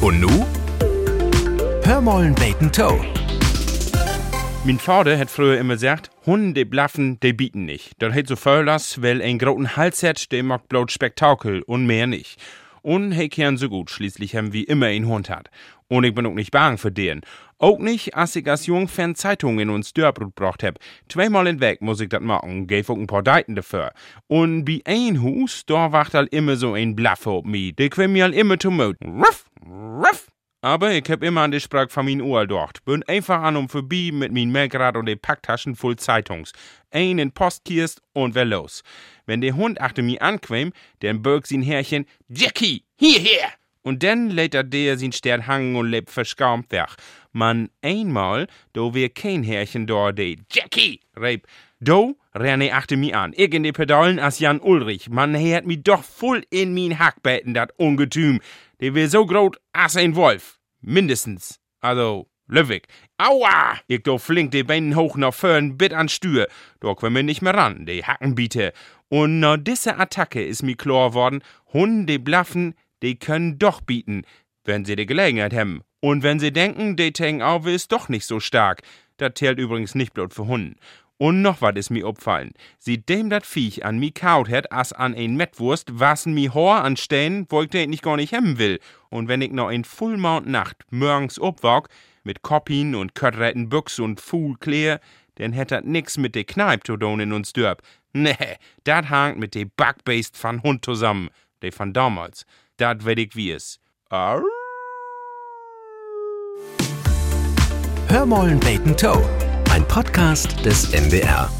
Und nu? Hör mollen beten Toe. Mein Vater hat früher immer gesagt, Hunde, die blaffen, die bieten nicht. Das hat so Völlers, weil ein großen Hals hat, der mag bloß Spektakel und mehr nicht. Und hey, kern so gut, schließlich haben wir immer einen Hund hat. Und ich bin auch nicht bang für den. Auch nicht, als ich als Jungfan Zeitungen uns Dörbrut gebracht hab. Zweimal in Weg muss ich das machen, gäf auch ein paar Deiten dafür. Und bei ein Hus, da wacht halt immer so ein Blaffe auf mich. Der quäm mir halt immer zu Mut. Ruff, ruff. Aber ich hab immer an die min Uhr gedacht. Bin einfach an und vorbei mit min Melkrad und de Packtaschen voll Zeitungs. Ein in Postkist und wer los. Wenn der Hund achter mir anquäm, dann bürgt sein Herrchen, Jackie, hierher! Und dann lädt er der sin Stern hangen und lebt verschaumt weg. Man, einmal, do wär kein Herrchen da, de Jackie, reib. Do renne achter mi an. Ich Pedalen as Jan Ulrich. Man hat mi doch voll in min Hackbetten, dat Ungetüm. Der wär so groß as ein Wolf. Mindestens. Also, Löwig. Aua! Ich do flink de Beinen hoch nach vorn, bit an Stür. Da können wir nicht mehr ran, de Hackenbiete. Und nach dieser Attacke ist mi klar worden, Hunde blaffen, die können doch bieten, wenn sie die Gelegenheit haben. Und wenn sie denken, de Tang Auwe ist doch nicht so stark. Das zählt übrigens nicht bloß für Hunden. Und noch was ist mir opfallen. Sie dem dat Viech an mi kaut het as an ein Mettwurst, wasen mi Hor an Stellen, wo ich den nicht gar nicht hemmen will. Und wenn ich noch in Fullmount Nacht morgens opwog, mit Koppin und Köttretten Büchs und Fuhl klär, denn hätt dat nix mit de Kneip tun in uns Dörp. Nee, dat hangt mit de Backbeist van Hund zusammen, de van damals. Dat weet ich wie es. Arr. Hör mollen beten Toe. Ein Podcast des NDR.